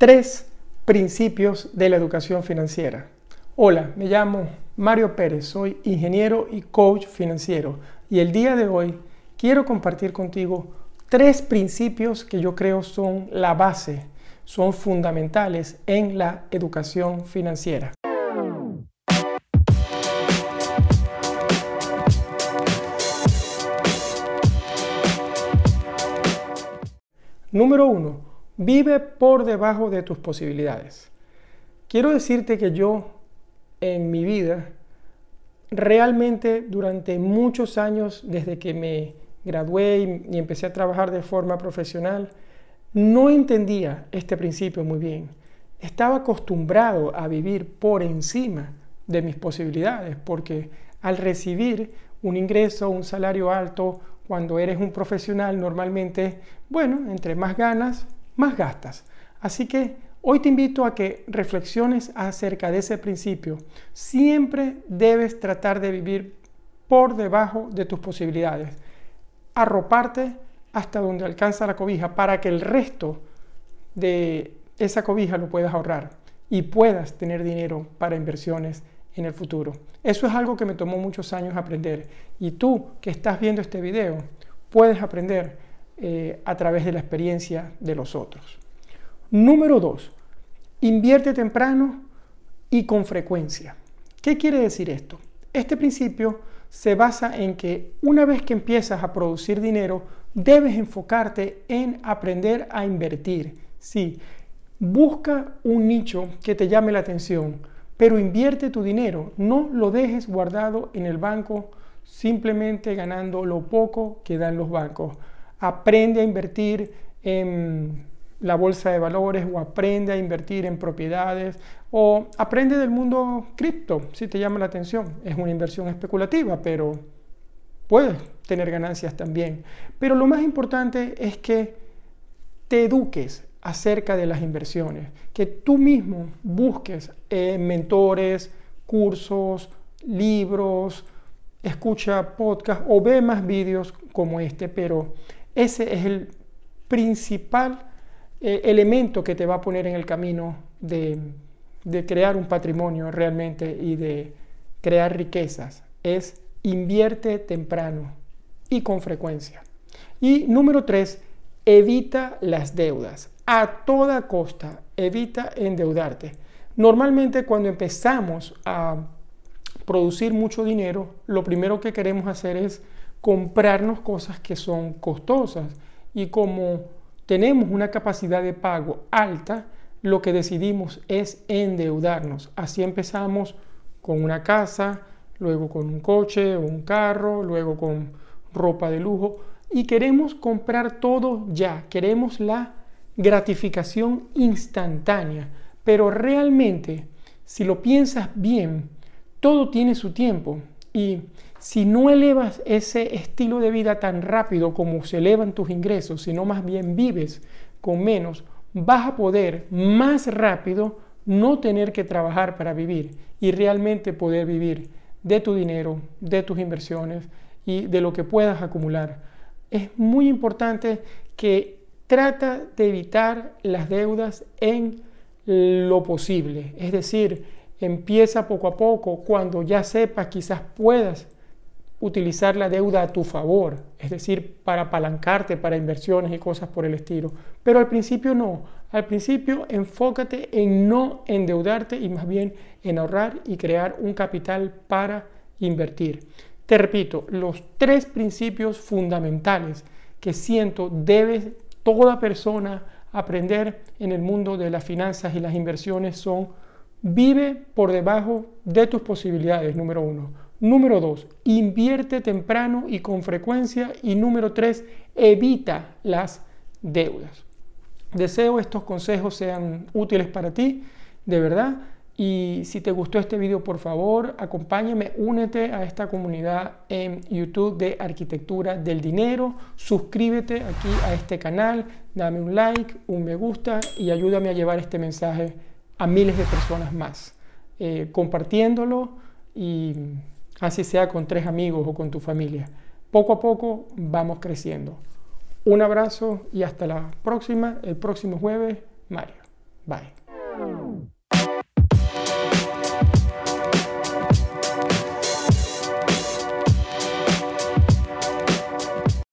Tres principios de la educación financiera. Hola, me llamo Mario Pérez, soy ingeniero y coach financiero y el día de hoy quiero compartir contigo tres principios que yo creo son la base, son fundamentales en la educación financiera. Número uno, vive por debajo de tus posibilidades. Quiero decirte que yo en mi vida, realmente durante muchos años, desde que me gradué y, empecé a trabajar de forma profesional, no entendía este principio muy bien. Estaba acostumbrado a vivir por encima de mis posibilidades, porque al recibir un ingreso, un salario alto, cuando eres un profesional, normalmente, bueno, entre más ganas, más gastas. Así que hoy te invito a que reflexiones acerca de ese principio. Siempre debes tratar de vivir por debajo de tus posibilidades. Arroparte hasta donde alcanza la cobija para que el resto de esa cobija lo puedas ahorrar y puedas tener dinero para inversiones en el futuro. Eso es algo que me tomó muchos años aprender y tú que estás viendo este video puedes aprender eh, a través de la experiencia de los otros. Número dos, invierte temprano y con frecuencia. ¿Qué quiere decir esto? Este principio se basa en que una vez que empiezas a producir dinero, debes enfocarte en aprender a invertir. Sí, busca un nicho que te llame la atención pero invierte tu dinero, no lo dejes guardado en el banco simplemente ganando lo poco que dan los bancos. Aprende a invertir en la bolsa de valores o aprende a invertir en propiedades o aprende del mundo cripto si te llama la atención. Es una inversión especulativa, pero puedes tener ganancias también. Pero lo más importante es que te eduques acerca de las inversiones, que tú mismo busques eh, mentores, cursos, libros, escucha podcast o ve más vídeos como este, pero ese es el principal eh, elemento que te va a poner en el camino de, de crear un patrimonio realmente y de crear riquezas. Es invierte temprano y con frecuencia. Y número tres, evita las deudas a toda costa, evita endeudarte. Normalmente cuando empezamos a producir mucho dinero, lo primero que queremos hacer es comprarnos cosas que son costosas. Y como tenemos una capacidad de pago alta, lo que decidimos es endeudarnos. Así empezamos con una casa, luego con un coche un carro, luego con ropa de lujo. Y queremos comprar todo ya, queremos la gratificación instantánea, pero realmente, si lo piensas bien, todo tiene su tiempo y si no elevas ese estilo de vida tan rápido como se elevan tus ingresos, sino más bien vives con menos, vas a poder más rápido no tener que trabajar para vivir y realmente poder vivir de tu dinero, de tus inversiones y de lo que puedas acumular. Es muy importante que trata de evitar las deudas en lo posible. Es decir, empieza poco a poco. Cuando ya sepas, quizás puedas utilizar la deuda a tu favor, es decir, para apalancarte para inversiones y cosas por el estilo. Pero al principio no. Al principio enfócate en no endeudarte y más bien en ahorrar y crear un capital para invertir. Te repito, los tres principios fundamentales que siento debes toda persona aprender en el mundo de las finanzas y las inversiones son vive por debajo de tus posibilidades, número uno. Número dos, invierte temprano y con frecuencia. Y número tres, evita las deudas. Deseo estos consejos sean útiles para ti, de verdad. Y si te gustó este video, por favor, acompáñame, únete a esta comunidad en YouTube de Arquitectura del Dinero. Suscríbete aquí a este canal, dame un like, un me gusta y ayúdame a llevar este mensaje a miles de personas más, eh, compartiéndolo y así sea con tres amigos o con tu familia. Poco a poco vamos creciendo. Un abrazo y hasta la próxima, el próximo jueves, Mario. Bye.